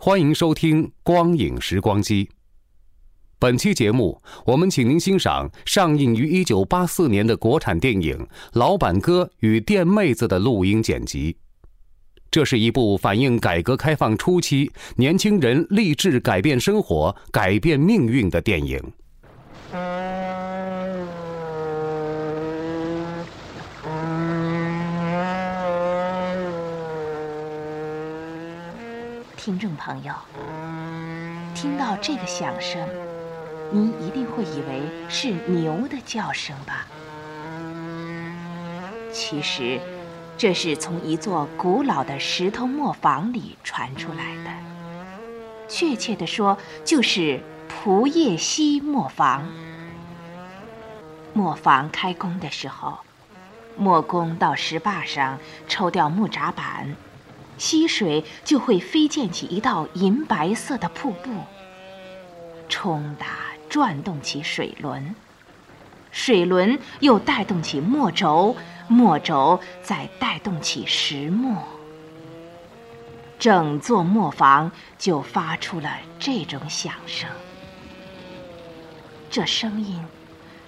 欢迎收听《光影时光机》。本期节目，我们请您欣赏上映于一九八四年的国产电影《老板哥与电妹子》的录音剪辑。这是一部反映改革开放初期年轻人立志改变生活、改变命运的电影。听众朋友，听到这个响声，您一定会以为是牛的叫声吧？其实，这是从一座古老的石头磨坊里传出来的。确切的说，就是蒲叶溪磨坊。磨坊开工的时候，磨工到石坝上抽掉木闸板。溪水就会飞溅起一道银白色的瀑布，冲打转动起水轮，水轮又带动起磨轴，磨轴再带动起石磨，整座磨坊就发出了这种响声。这声音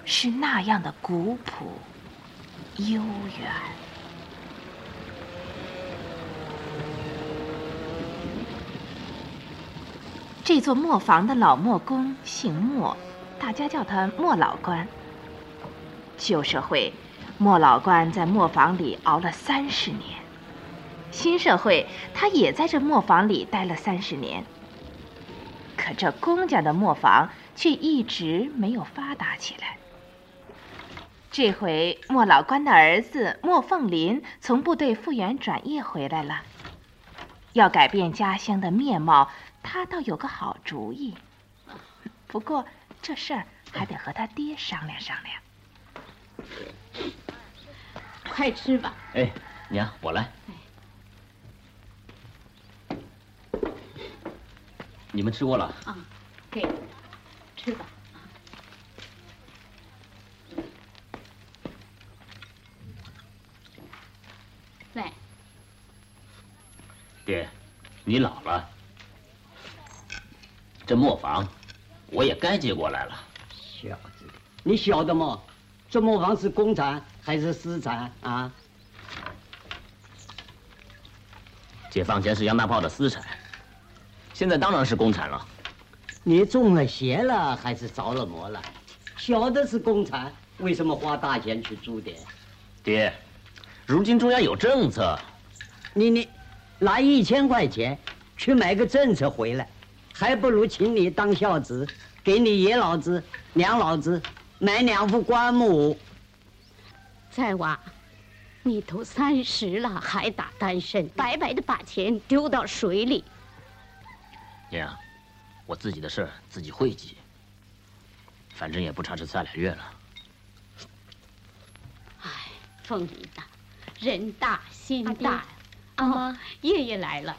是那样的古朴、悠远。这座磨坊的老磨工姓莫，大家叫他莫老官。旧社会，莫老官在磨坊里熬了三十年；新社会，他也在这磨坊里待了三十年。可这公家的磨坊却一直没有发达起来。这回莫老官的儿子莫凤林从部队复员转业回来了，要改变家乡的面貌。他倒有个好主意，不过这事儿还得和他爹商量商量。快吃吧。哎，娘，我来。你们吃过了？啊，给，吃吧。喂。爹，你老了。这磨坊，我也该接过来了。小子，你晓得吗？这磨坊是公产还是私产啊？解放前是杨大炮的私产，现在当然是公产了。你中了邪了还是着了魔了？晓得是公产，为什么花大钱去租的？爹，如今中央有政策，你你拿一千块钱去买个政策回来。还不如请你当孝子，给你爷老子、娘老子买两副棺木。再娃，你都三十了还打单身，白白的把钱丢到水里。娘，我自己的事自己会记，反正也不差这三俩月了。哎，凤姨大，人大心大。阿妈，爷爷来了。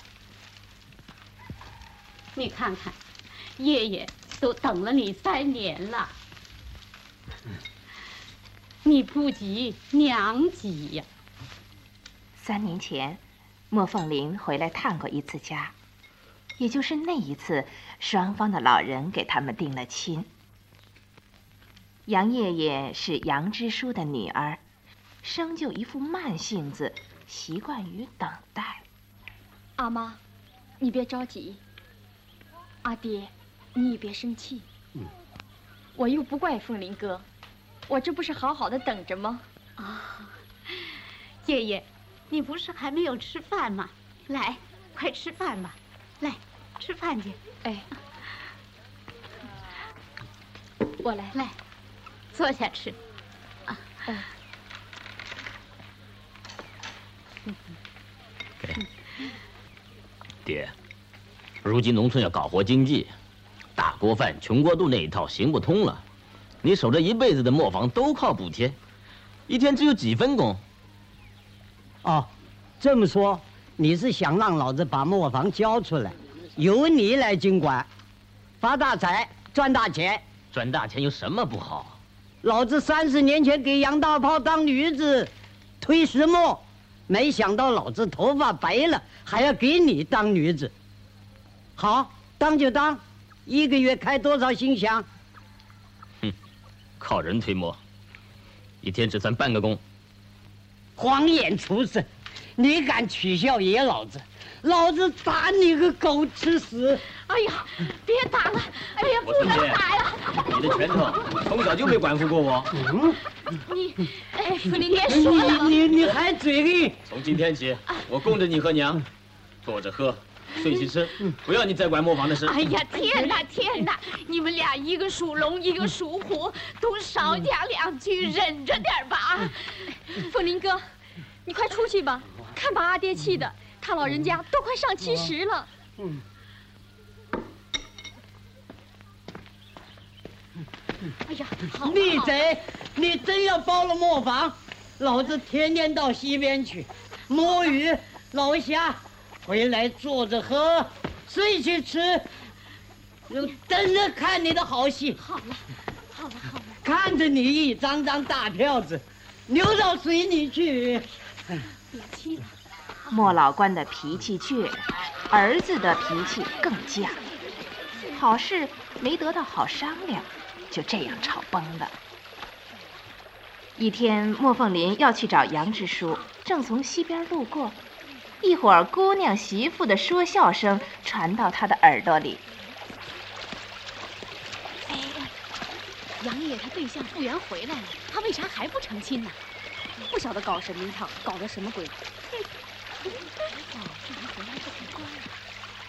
你看看，爷爷都等了你三年了，你不急，娘急呀。三年前，莫凤林回来探过一次家，也就是那一次，双方的老人给他们定了亲。杨爷爷是杨支书的女儿，生就一副慢性子，习惯于等待。阿妈，你别着急。阿阿爹，你也别生气。嗯，我又不怪凤林哥，我这不是好好的等着吗？啊，爷爷，你不是还没有吃饭吗？来，快吃饭吧，来，吃饭去。哎，我来，来，坐下吃。啊，嗯。给，爹，如今农村要搞活经济，大锅饭、穷锅肚那一套行不通了。你守着一辈子的磨坊都靠补贴，一天只有几分工。哦，这么说，你是想让老子把磨坊交出来，由你来经管，发大财，赚大钱？赚大钱有什么不好？老子三十年前给杨大炮当驴子，推石磨。没想到老子头发白了，还要给你当驴子。好，当就当，一个月开多少薪饷？哼，靠人推磨，一天只算半个工。黄眼畜生，你敢取笑爷老子？老子打你个狗吃屎！哎呀，别打了！哎呀，不能打呀！你的拳头从小就没管服过我。嗯，你，哎，你别说了。你你你还嘴硬？从今天起，我供着你和娘，坐着喝，睡起吃，不要你再管磨坊的事。哎呀，天哪天哪！你们俩一个属龙，一个属虎，都少讲两句，忍着点吧。凤林哥，你快出去吧，看把阿爹气的。他老人家都快上七十了。嗯。哎呀，逆贼！你真要包了磨坊，老子天天到西边去摸鱼捞虾，回来坐着喝，睡去吃，等着看你的好戏。好了，好了，好了。看着你一张张大票子，流到水里去。别气了。莫老官的脾气倔，儿子的脾气更犟。好事没得到好商量，就这样吵崩了。一天，莫凤林要去找杨支书，正从西边路过，一会儿姑娘媳妇的说笑声传到他的耳朵里。哎，杨爷他对象复员回来了，他为啥还不成亲呢？不晓得搞什么一套，搞的什么鬼？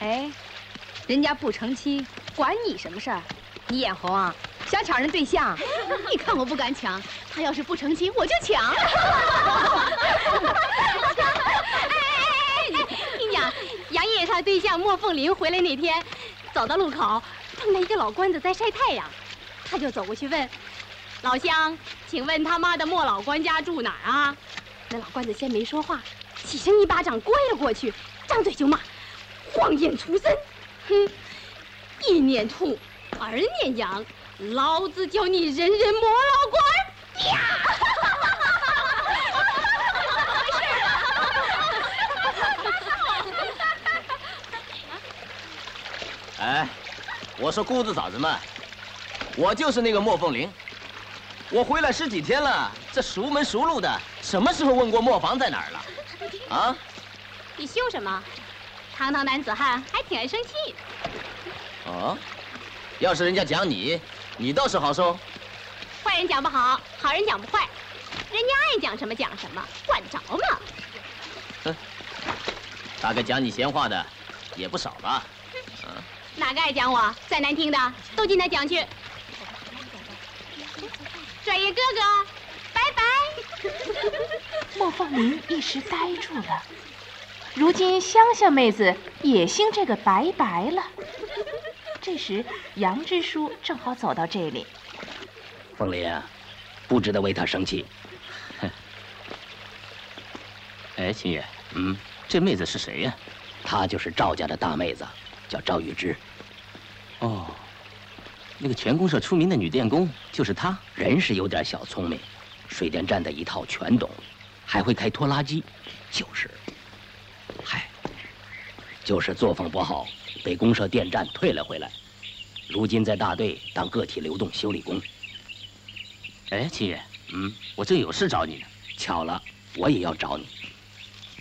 哎，人家不成亲，管你什么事儿？你眼红啊？想抢人对象？你看我不敢抢，他要是不成亲，我就抢。哎哎哎！你讲，对象莫凤林回来那天，走到路口，碰见一个老官子在晒太阳，他就走过去问：“老乡，请问他妈的莫老官家住哪儿啊？”那老官子先没说话。起身一巴掌掴了过去，张嘴就骂：“荒眼畜生！哼，一念兔，二念羊，老子叫你人人莫老官！”呀！哎，我说姑子嫂子们，我就是那个莫凤玲。我回来十几天了，这熟门熟路的，什么时候问过磨坊在哪儿了？啊！你凶什么？堂堂男子汉还挺爱生气的。哦，要是人家讲你，你倒是好受。坏人讲不好，好人讲不坏，人家爱讲什么讲什么，管得着吗？哼，大概讲你闲话的也不少吧？嗯，哪个爱讲我？再难听的都进来讲去。转爷哥哥，拜拜。莫凤林一时呆住了。如今乡下妹子也兴这个拜拜了。这时杨支书正好走到这里。凤林啊，不值得为他生气。哎，秦爷，嗯，这妹子是谁呀？她就是赵家的大妹子，叫赵玉芝。哦，那个全公社出名的女电工就是她。人是有点小聪明，水电站的一套全懂。还会开拖拉机，就是，嗨，就是作风不好，被公社电站退了回来。如今在大队当个体流动修理工。哎，秦爷，嗯，我正有事找你呢。巧了，我也要找你。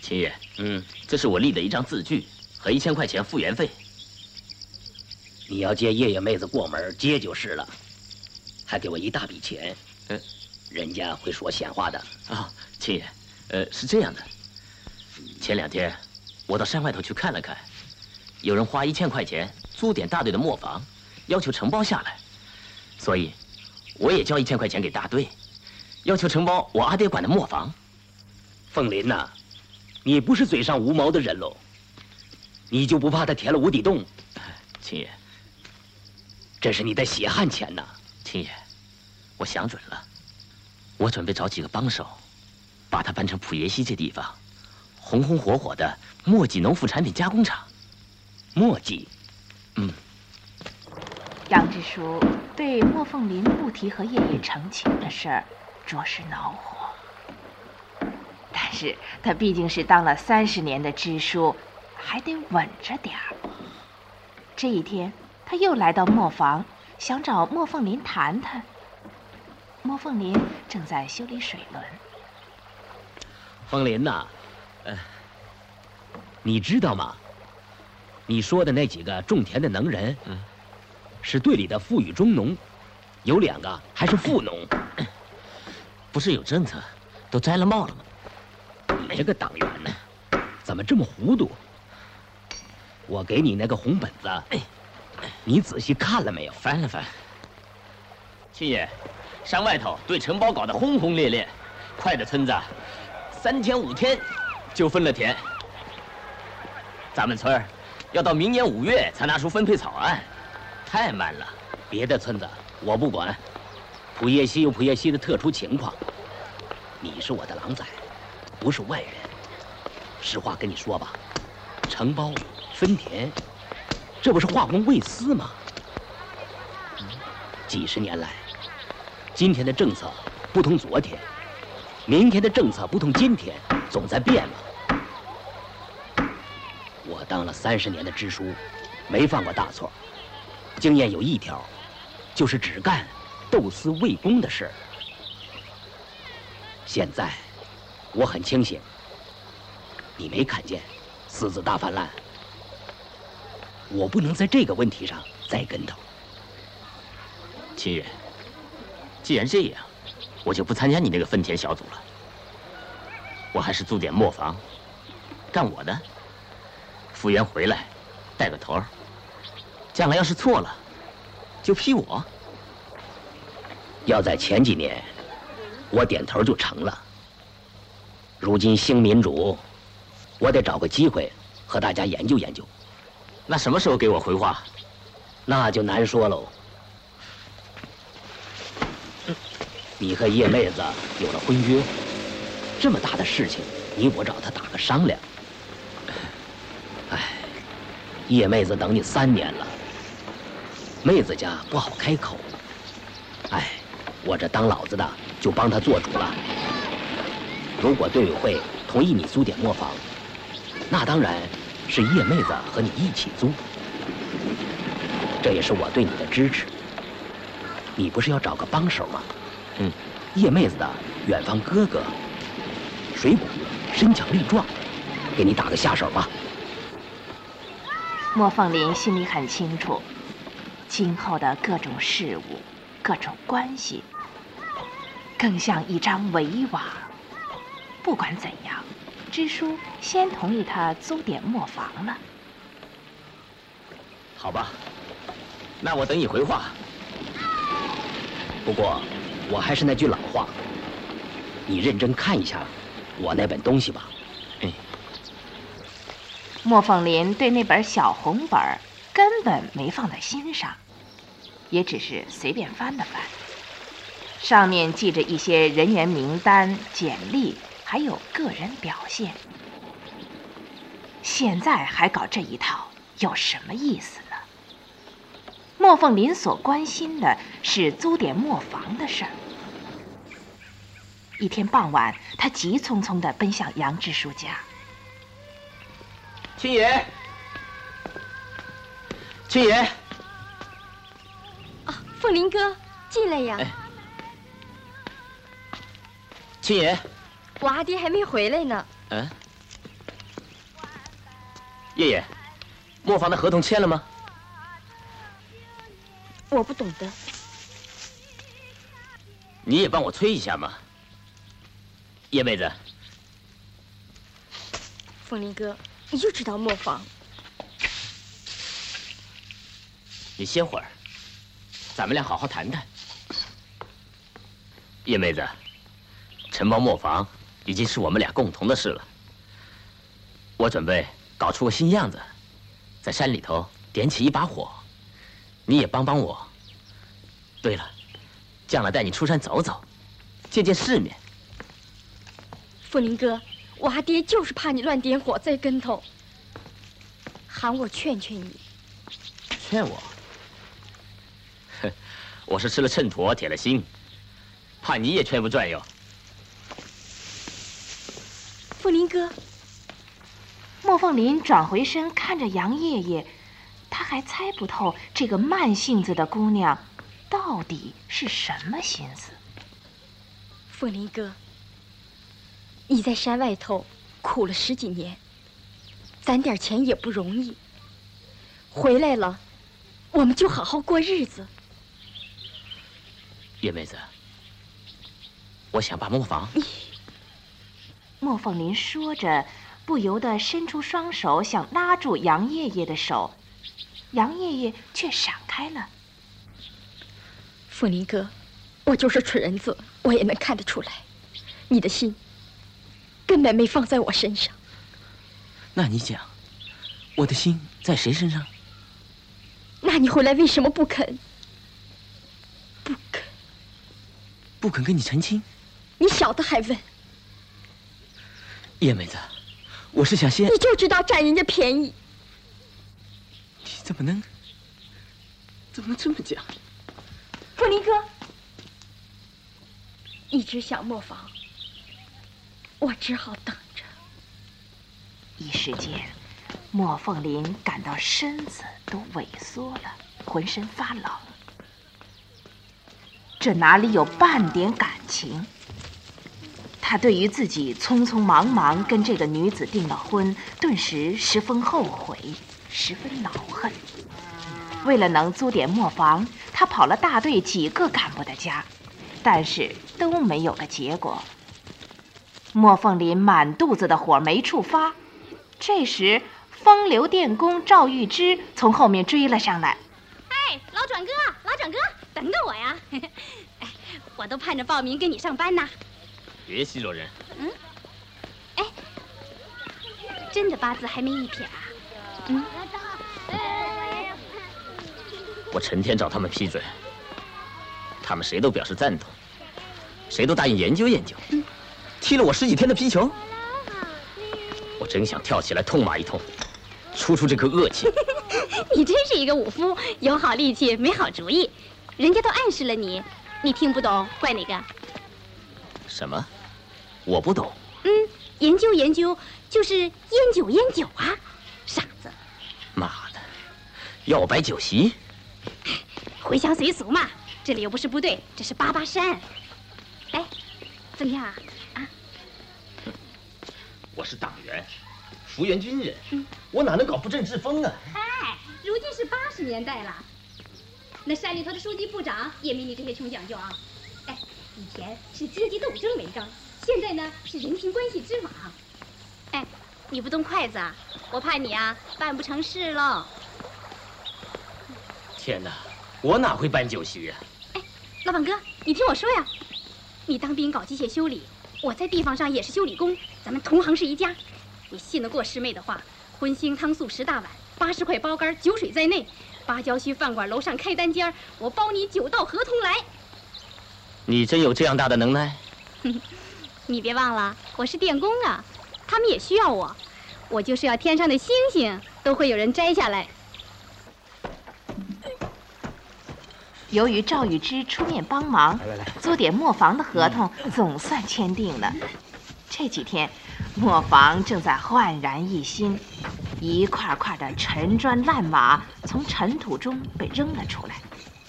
秦爷，嗯，这是我立的一张字据和一千块钱复原费。你要接叶叶妹子过门，接就是了，还给我一大笔钱。嗯，人家会说闲话的。啊，亲爷，呃，是这样的。前两天我到山外头去看了看，有人花一千块钱租点大队的磨坊，要求承包下来，所以我也交一千块钱给大队，要求承包我阿爹管的磨坊。凤林呐，你不是嘴上无毛的人喽？你就不怕他填了无底洞？秦爷，这是你的血汗钱呐！秦爷，我想准了，我准备找几个帮手，把它搬成普耶西这地方，红红火火的墨迹农副产品加工厂。墨迹，嗯。杨支书对莫凤林不提和叶叶成亲的事儿，着实恼火。但是他毕竟是当了三十年的支书。还得稳着点儿。这一天，他又来到磨坊，想找莫凤林谈谈。莫凤林正在修理水轮。凤林呐，呃，你知道吗？你说的那几个种田的能人，嗯，是队里的富裕中农，有两个还是富农。不是有政策，都摘了帽了吗？你这个党员呢，怎么这么糊涂？我给你那个红本子，你仔细看了没有？翻了翻。亲爷，山外头对承包搞得轰轰烈烈，快的村子三天五天就分了田。咱们村儿要到明年五月才拿出分配草案，太慢了。别的村子我不管，普叶西有普叶西的特殊情况。你是我的狼崽，不是外人。实话跟你说吧，承包。分田，这不是化公未私吗？几十年来，今天的政策不同昨天，明天的政策不同今天，总在变嘛。我当了三十年的支书，没犯过大错，经验有一条，就是只干斗私为公的事。现在我很清醒，你没看见私自大泛滥？我不能在这个问题上栽跟头，亲爷。既然这样，我就不参加你那个分田小组了。我还是租点磨坊，干我的。复员回来，带个头儿。将来要是错了，就批我。要在前几年，我点头就成了。如今兴民主，我得找个机会和大家研究研究。那什么时候给我回话？那就难说喽。你和叶妹子有了婚约，这么大的事情，你我找他打个商量。哎，叶妹子等你三年了，妹子家不好开口。哎，我这当老子的就帮他做主了。如果队委会同意你租点磨坊，那当然。是叶妹子和你一起租，这也是我对你的支持。你不是要找个帮手吗？嗯，叶妹子的远方哥哥，水谷身强力壮，给你打个下手吧。莫凤林心里很清楚，今后的各种事务、各种关系，更像一张围网。不管怎样。支书先同意他租点磨坊了。好吧，那我等你回话。不过，我还是那句老话，你认真看一下我那本东西吧。哎。莫凤林对那本小红本根本没放在心上，也只是随便翻了翻，上面记着一些人员名单、简历。还有个人表现，现在还搞这一套，有什么意思呢？莫凤林所关心的是租点磨坊的事儿。一天傍晚，他急匆匆地奔向杨支书家。青爷，青爷，啊，凤林哥，进来呀。青爷。我阿爹还没回来呢。嗯，叶叶，磨坊的合同签了吗？我不懂得。你也帮我催一下嘛，叶妹子。凤林哥，你就知道磨坊。你歇会儿，咱们俩好好谈谈。叶妹子，承包磨坊已经是我们俩共同的事了。我准备搞出个新样子，在山里头点起一把火，你也帮帮我。对了，将来带你出山走走，见见世面。凤林哥，我阿爹就是怕你乱点火栽跟头，喊我劝劝你。劝我？哼，我是吃了秤砣铁了心，怕你也劝不转哟。凤林哥，莫凤林转回身看着杨爷爷，他还猜不透这个慢性子的姑娘到底是什么心思。凤林哥，你在山外头苦了十几年，攒点钱也不容易。回来了，我们就好好过日子。叶妹子，我想把磨坊。莫凤林说着，不由得伸出双手想拉住杨爷爷的手，杨爷爷却闪开了。凤林哥，我就是蠢人子，我也能看得出来，你的心根本没放在我身上。那你讲，我的心在谁身上？那你回来为什么不肯？不肯？不肯跟你成亲？你小的还问？叶妹子，我是想先……你就知道占人家便宜。你怎么能？怎么能这么讲？凤林哥，一只想磨坊，我只好等着。一时间，莫凤林感到身子都萎缩了，浑身发冷。这哪里有半点感情？他对于自己匆匆忙忙跟这个女子订了婚，顿时十分后悔，十分恼恨。为了能租点磨坊，他跑了大队几个干部的家，但是都没有个结果。莫凤林满肚子的火没处发，这时风流电工赵玉芝从后面追了上来。哎，老转哥，老转哥，等等我呀！哎，我都盼着报名跟你上班呢。别奚落人。嗯。哎，真的八字还没一撇啊？嗯。我成天找他们批准，他们谁都表示赞同，谁都答应研究研究，踢了我十几天的皮球，我真想跳起来痛骂一通，出出这口恶气。你真是一个武夫，有好力气，没好主意，人家都暗示了你，你听不懂，怪哪个？什么？我不懂。嗯，研究研究就是烟酒烟酒啊，傻子。妈的，要我摆酒席？回乡随俗嘛，这里又不是部队，这是八八山。哎，怎么样啊？啊？我是党员，服员军人，我哪能搞不正之风啊？哎，如今是八十年代了，那山里头的书记部长也没你这些穷讲究啊。哎，以前是阶级斗争为纲，现在呢是人情关系之网。哎，你不动筷子啊？我怕你啊办不成事喽。天哪！我哪会办酒席呀？哎，老板哥，你听我说呀，你当兵搞机械修理，我在地方上也是修理工，咱们同行是一家。你信得过师妹的话，荤腥汤素十大碗，八十块包干，酒水在内，芭蕉区饭馆楼上开单间我包你酒到河东来。你真有这样大的能耐？你别忘了，我是电工啊，他们也需要我，我就是要天上的星星都会有人摘下来。由于赵玉芝出面帮忙，租点磨坊的合同总算签订了。这几天，磨坊正在焕然一新，一块块的陈砖烂瓦从尘土中被扔了出来，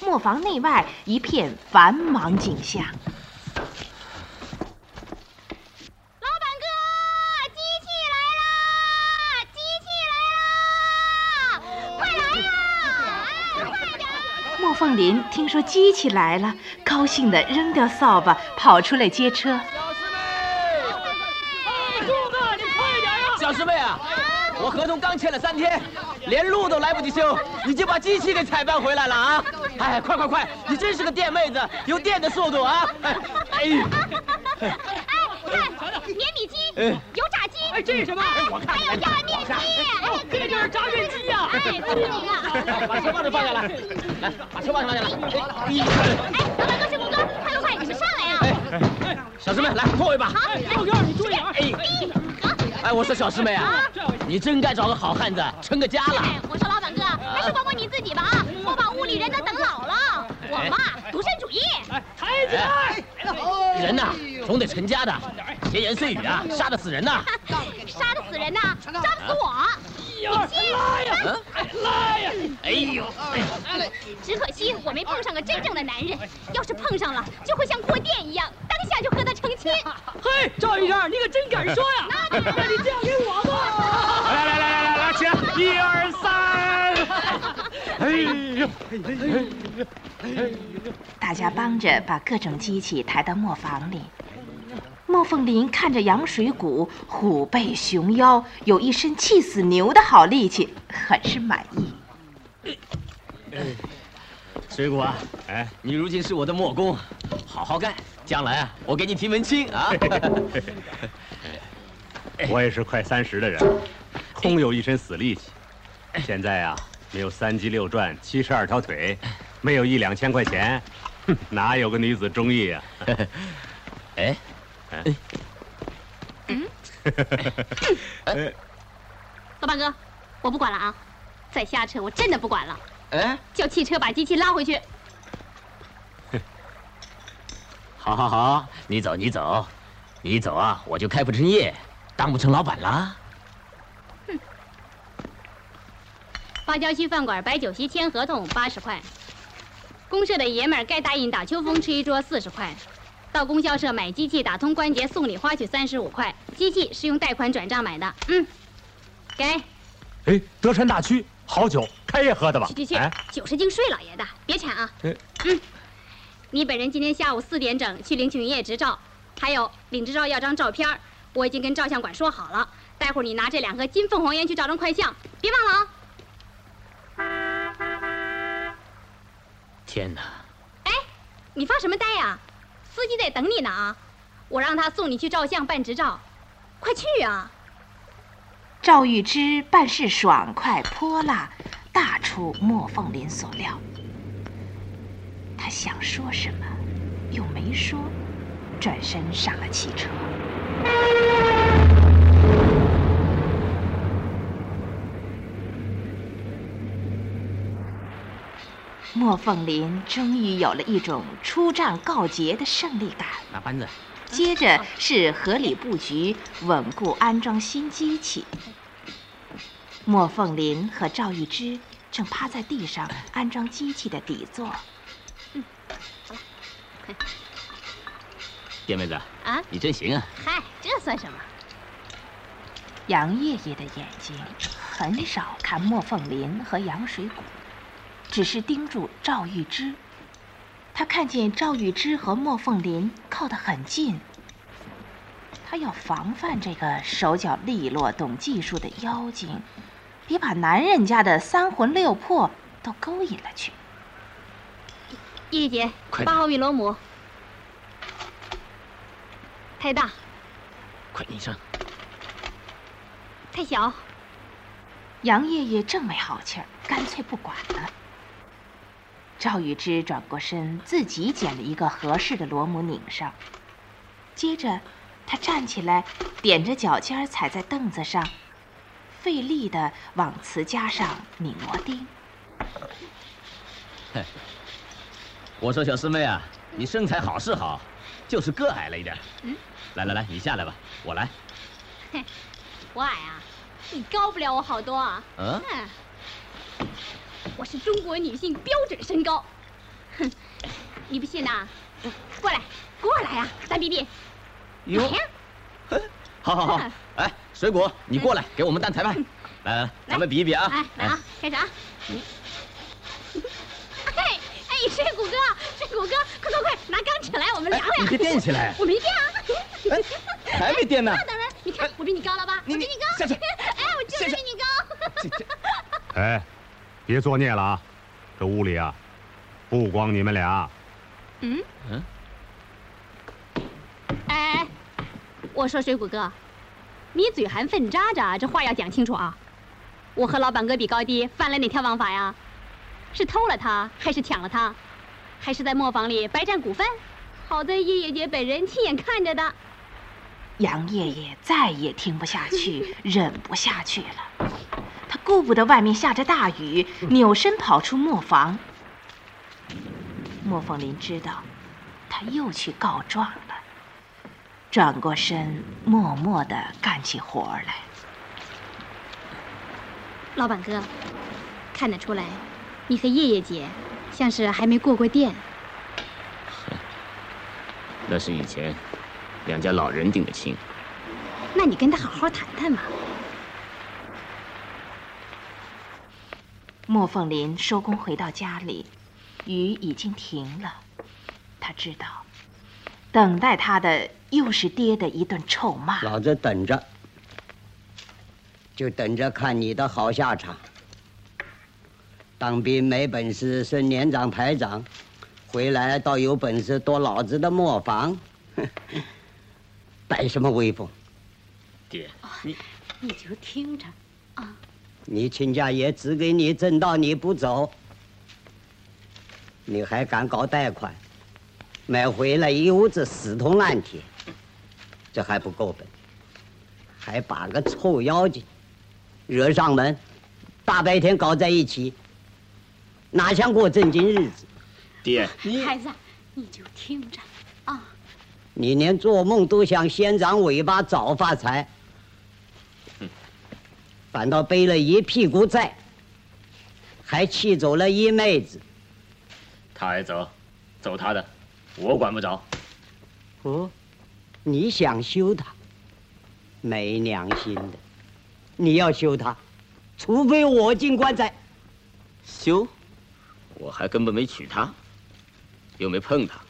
磨坊内外一片繁忙景象。说机器来了，高兴地扔掉扫把，跑出来接车。小师妹啊，我合同刚签了三天，连路都来不及修，你就把机器给采办回来了啊！哎，快快快，你真是个电妹子，有电的速度啊！哎，哎，看碾米机、油炸机，哎，这是什么？我看还有压面机，哦，这就是炸面机呀！哎，你啊！把车把子放下来，来，把车放下来。哎，老板哥、师傅哥，快快快，你们上来呀！哎，小师妹，来拖一把。好，老哥，你注意啊！哎，哎，我说小师妹啊，你真该找个好汉子成个家了。我说老板哥，还是管管你自己吧啊！我把屋里人都等老了。我嘛，独身主义。抬起来！人呐，总得成家的。闲言碎语啊，杀得死人呐！杀得死人呐，杀不死我！拉呀！拉呀！哎呦！只可惜我没碰上个真正的男人，要是碰上了，就会像过电一样，当下就和他成亲。嘿，赵医生，你可真敢说呀！那你嫁给我吧！来来来来来来，起来！一二三！哎呦！哎呦！大家帮着把各种机器抬到磨坊里。莫凤林看着羊水谷虎背熊腰，有一身气死牛的好力气，很是满意。水谷啊，哎，你如今是我的磨工，好好干，将来啊，我给你提门亲啊。我也是快三十的人，空有一身死力气，现在啊，没有三脊六转、七十二条腿，没有一两千块钱，哪有个女子中意啊？哎。哎，嗯，老板哥，我不管了啊！再瞎扯，我真的不管了。哎，叫汽车把机器拉回去。好，好，好，你走，你走，你走啊，我就开不成业，当不成老板了。哼！芭蕉西饭馆摆酒席签合同八十块，公社的爷们儿该答应打秋风吃一桌四十块。到供销社买机器打通关节送礼花去三十五块，机器是用贷款转账买的。嗯，给。哎，德川大曲好酒，开业喝的吧？去去去，酒是敬睡老爷的，别馋啊。嗯，你本人今天下午四点整去领取营业执照，还有领执照要张照片，我已经跟照相馆说好了，待会儿你拿这两盒金凤凰烟去照张快相，别忘了啊。天哪！哎，你发什么呆呀？司机在等你呢啊！我让他送你去照相办执照，快去啊！赵玉芝办事爽快泼辣，大出莫凤林所料。他想说什么，又没说，转身上了汽车。莫凤林终于有了一种出战告捷的胜利感。拿扳子。接着是合理布局，稳固安装新机器。莫凤林和赵玉芝正趴在地上安装机器的底座。嗯，好了。叶妹子啊，你真行啊！嗨，这算什么？杨爷爷的眼睛很少看莫凤林和杨水谷。只是盯住赵玉芝，他看见赵玉芝和莫凤林靠得很近，他要防范这个手脚利落、懂技术的妖精，别把男人家的三魂六魄都勾引了去。叶姐，八号米罗母，太大，快拧上，太小。杨爷爷正没好气儿，干脆不管了。赵玉芝转过身，自己捡了一个合适的螺母拧上。接着，他站起来，踮着脚尖踩在凳子上，费力地往瓷夹上拧螺钉。我说小师妹啊，你身材好是好，就是个矮了一点。嗯，来来来，你下来吧，我来。嘿，我矮啊，你高不了我好多啊。嗯。我是中国女性标准身高，哼，你不信呐？过来，过来呀，咱比比。哟，好好好，哎，水果，你过来给我们当裁判。来来，咱们比一比啊。来啊，开始啊。哎哎，水果哥，水果哥，快快快，拿钢尺，来，我们量量。你别垫起来。我没垫啊。还没垫呢。那当然，你看我比你高了吧？我比你高。下去。哎，我就是比你高。哎，别作孽了啊！这屋里啊，不光你们俩。嗯嗯。哎，我说水谷哥，你嘴含粪渣渣，这话要讲清楚啊！我和老板哥比高低，犯了哪条王法呀？是偷了他，还是抢了他，还是在磨坊里白占股份？好在爷爷姐本人亲眼看着的。杨爷爷再也听不下去，忍不下去了。他顾不得外面下着大雨，扭身跑出磨坊。莫凤林知道，他又去告状了。转过身，默默的干起活来。老板哥，看得出来，你和叶叶姐像是还没过过电。那是以前两家老人定的亲。那你跟他好好谈谈嘛。莫凤林收工回到家里，雨已经停了。他知道，等待他的又是爹的一顿臭骂。老子等着。就等着看你的好下场。当兵没本事升连长排长，回来倒有本事夺老子的磨坊，摆什么威风？爹，你你就听着啊！你亲家爷只给你挣到你不走，你还敢搞贷款，买回来一屋子死铜烂铁，这还不够本，还把个臭妖精。惹上门，大白天搞在一起，哪像过正经日子？爹，你孩子，你就听着。啊！你连做梦都想先长尾巴早发财，反倒背了一屁股债，还气走了一妹子。他爱走，走他的，我管不着。哦，你想休他？没良心的！你要休他，除非我进棺材。休？我还根本没娶她，又没碰她，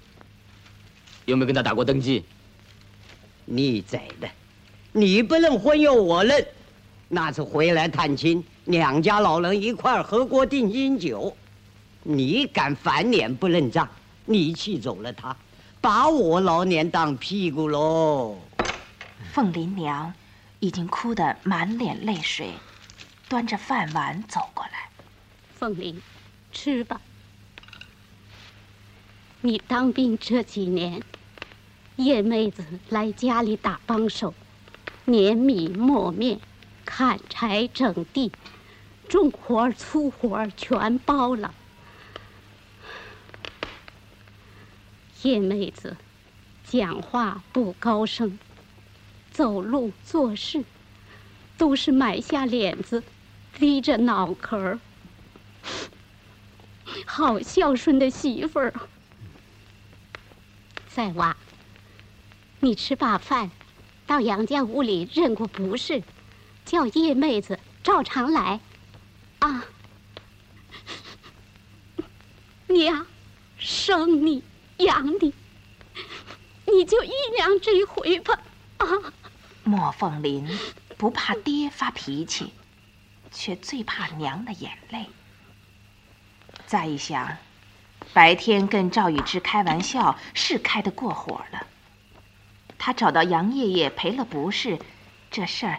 又没跟她打过登记。你宰的，你不认婚又我认，那次回来探亲，两家老人一块儿喝过定金酒，你敢翻脸不认账？你气走了他，把我老年当屁股喽。凤林娘。已经哭得满脸泪水，端着饭碗走过来。凤林，吃吧。你当兵这几年，叶妹子来家里打帮手，碾米磨面，砍柴整地，重活粗活全包了。叶妹子讲话不高声。走路做事，都是埋下脸子，低着脑壳儿，好孝顺的媳妇儿。再娃，你吃罢饭，到杨家屋里认过不是，叫叶妹子照常来，啊。娘，生你养你，你就依娘这一回吧，啊。莫凤林不怕爹发脾气，却最怕娘的眼泪。再一想，白天跟赵雨之开玩笑是开得过火了。他找到杨爷爷赔了不是，这事儿